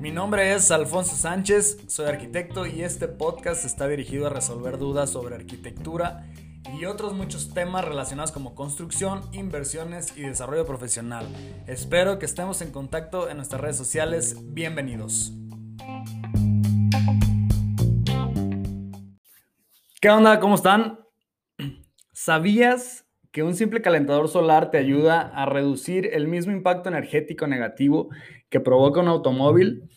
Mi nombre es Alfonso Sánchez, soy arquitecto y este podcast está dirigido a resolver dudas sobre arquitectura y otros muchos temas relacionados como construcción, inversiones y desarrollo profesional. Espero que estemos en contacto en nuestras redes sociales. Bienvenidos. ¿Qué onda? ¿Cómo están? ¿Sabías que un simple calentador solar te ayuda a reducir el mismo impacto energético negativo que provoca un automóvil?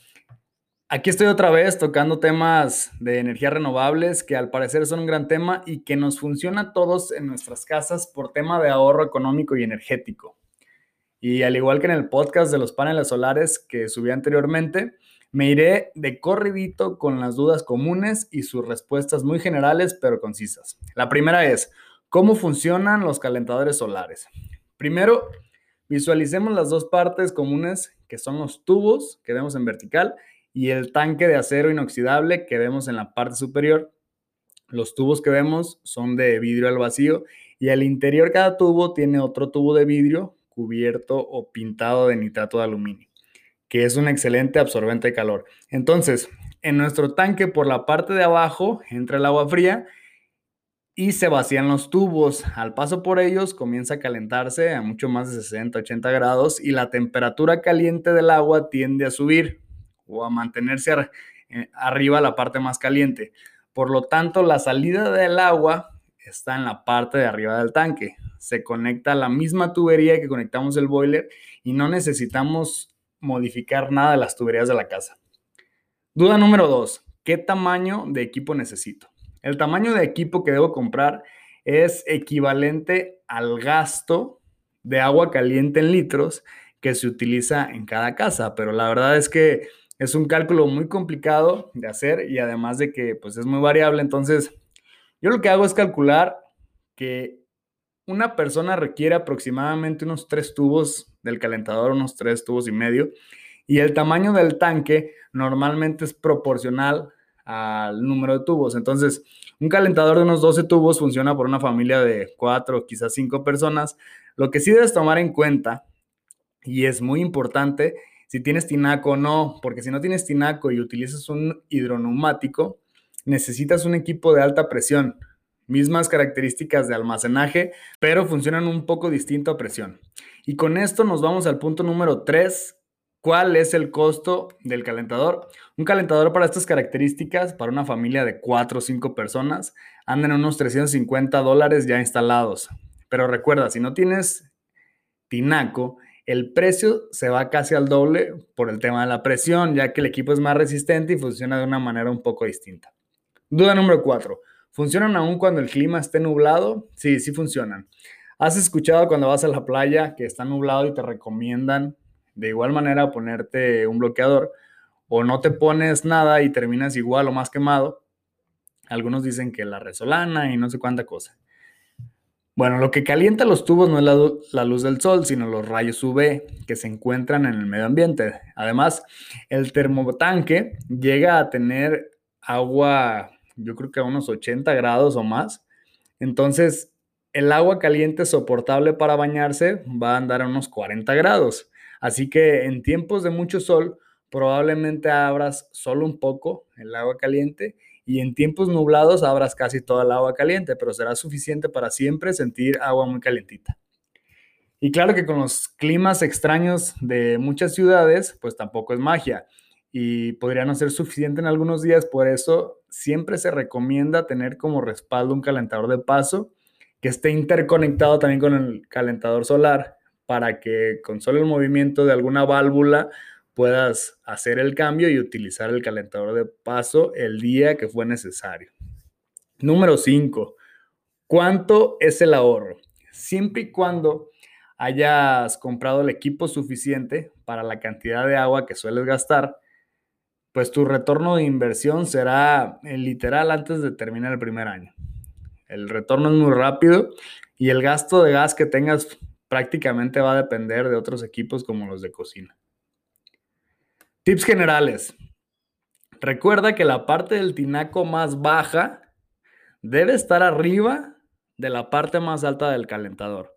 Aquí estoy otra vez tocando temas de energías renovables que al parecer son un gran tema y que nos funciona a todos en nuestras casas por tema de ahorro económico y energético. Y al igual que en el podcast de los paneles solares que subí anteriormente, me iré de corridito con las dudas comunes y sus respuestas muy generales pero concisas. La primera es, ¿cómo funcionan los calentadores solares? Primero, visualicemos las dos partes comunes que son los tubos que vemos en vertical y el tanque de acero inoxidable que vemos en la parte superior. Los tubos que vemos son de vidrio al vacío y al interior cada tubo tiene otro tubo de vidrio cubierto o pintado de nitrato de aluminio, que es un excelente absorbente de calor. Entonces, en nuestro tanque por la parte de abajo entra el agua fría y se vacían los tubos. Al paso por ellos comienza a calentarse a mucho más de 60, 80 grados y la temperatura caliente del agua tiende a subir o a mantenerse eh, arriba la parte más caliente. Por lo tanto, la salida del agua está en la parte de arriba del tanque. Se conecta a la misma tubería que conectamos el boiler y no necesitamos modificar nada de las tuberías de la casa. Duda número dos, ¿qué tamaño de equipo necesito? El tamaño de equipo que debo comprar es equivalente al gasto de agua caliente en litros que se utiliza en cada casa, pero la verdad es que es un cálculo muy complicado de hacer y además de que pues es muy variable, entonces yo lo que hago es calcular que una persona requiere aproximadamente unos tres tubos del calentador, unos tres tubos y medio, y el tamaño del tanque normalmente es proporcional al número de tubos. Entonces, un calentador de unos 12 tubos funciona por una familia de cuatro, quizás cinco personas. Lo que sí debes tomar en cuenta, y es muy importante, si tienes tinaco o no, porque si no tienes tinaco y utilizas un hidroneumático, necesitas un equipo de alta presión, mismas características de almacenaje, pero funcionan un poco distinto a presión. Y con esto nos vamos al punto número 3. ¿Cuál es el costo del calentador? Un calentador para estas características, para una familia de 4 o 5 personas, andan en unos 350 dólares ya instalados. Pero recuerda, si no tienes tinaco, el precio se va casi al doble por el tema de la presión, ya que el equipo es más resistente y funciona de una manera un poco distinta. Duda número 4. ¿Funcionan aún cuando el clima esté nublado? Sí, sí funcionan. ¿Has escuchado cuando vas a la playa que está nublado y te recomiendan de igual manera ponerte un bloqueador? O no te pones nada y terminas igual o más quemado. Algunos dicen que la resolana y no sé cuánta cosa. Bueno, lo que calienta los tubos no es la, luz del sol, sino los rayos UV que se encuentran en el medio ambiente. Además, el termotanque llega a tener agua, yo creo que a unos 80 grados o más. Entonces, el agua caliente soportable para bañarse va a andar a unos 40 grados. Así que en tiempos de mucho sol, probablemente abras solo un poco el agua caliente y en tiempos nublados abras casi toda el agua caliente, pero será suficiente para siempre sentir agua muy calientita. Y claro que con los climas extraños de muchas ciudades, pues tampoco es magia y podría no ser suficiente en algunos días, por eso siempre se recomienda tener como respaldo un calentador de paso que esté interconectado también con el calentador solar para que con solo el movimiento de alguna válvula puedas hacer el cambio y utilizar el calentador de paso el día que fue necesario. Número 5. ¿Cuánto es el ahorro? Siempre y cuando hayas comprado el equipo suficiente para la cantidad de agua que sueles gastar, pues tu retorno de inversión será literal antes de terminar el primer año. El retorno es muy rápido y el gasto de gas que tengas prácticamente va a depender de otros equipos como los de cocina. Tips generales. Recuerda que la parte del tinaco más baja debe estar arriba de la parte más alta del calentador.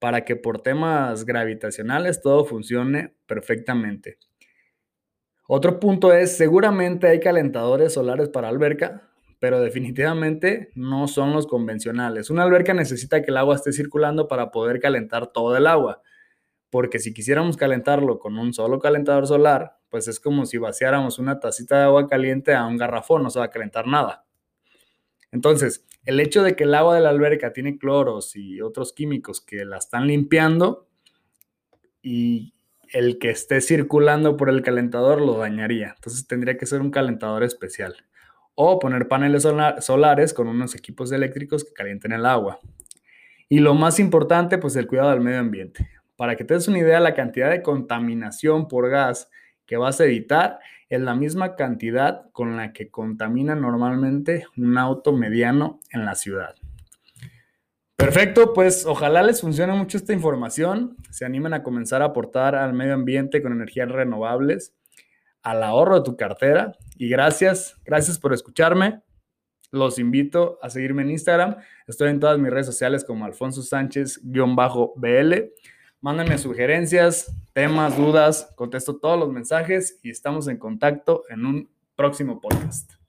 para que por temas gravitacionales todo funcione perfectamente. Otro punto es, seguramente hay calentadores solares para alberca, pero definitivamente no son los convencionales. Una alberca necesita que el agua esté circulando para poder calentar todo el agua, porque si quisiéramos calentarlo con un solo calentador solar, pues es como si vaciáramos una tacita de agua caliente a un garrafón, no se va a calentar nada. Entonces, el hecho de que el agua de la alberca tiene cloros y otros químicos que la están limpiando y el que esté circulando por el calentador lo dañaría. Entonces tendría que ser un calentador especial. O poner paneles solares con unos equipos eléctricos que calienten el agua. Y lo más importante, pues el cuidado del medio ambiente. Para que te des una idea, la cantidad de contaminación por gas que vas a evitar es la misma cantidad con la que contamina normalmente un auto mediano en la ciudad. Perfecto, pues ojalá les funcione mucho esta información, se animen a comenzar a aportar al medio ambiente con energías renovables, al ahorro de tu cartera y gracias, gracias por escucharme. Los invito a seguirme en Instagram, estoy en todas mis redes sociales como Alfonso Sánchez-BL. Mándenme sugerencias, temas, dudas, contesto todos los mensajes y estamos en contacto en un próximo podcast.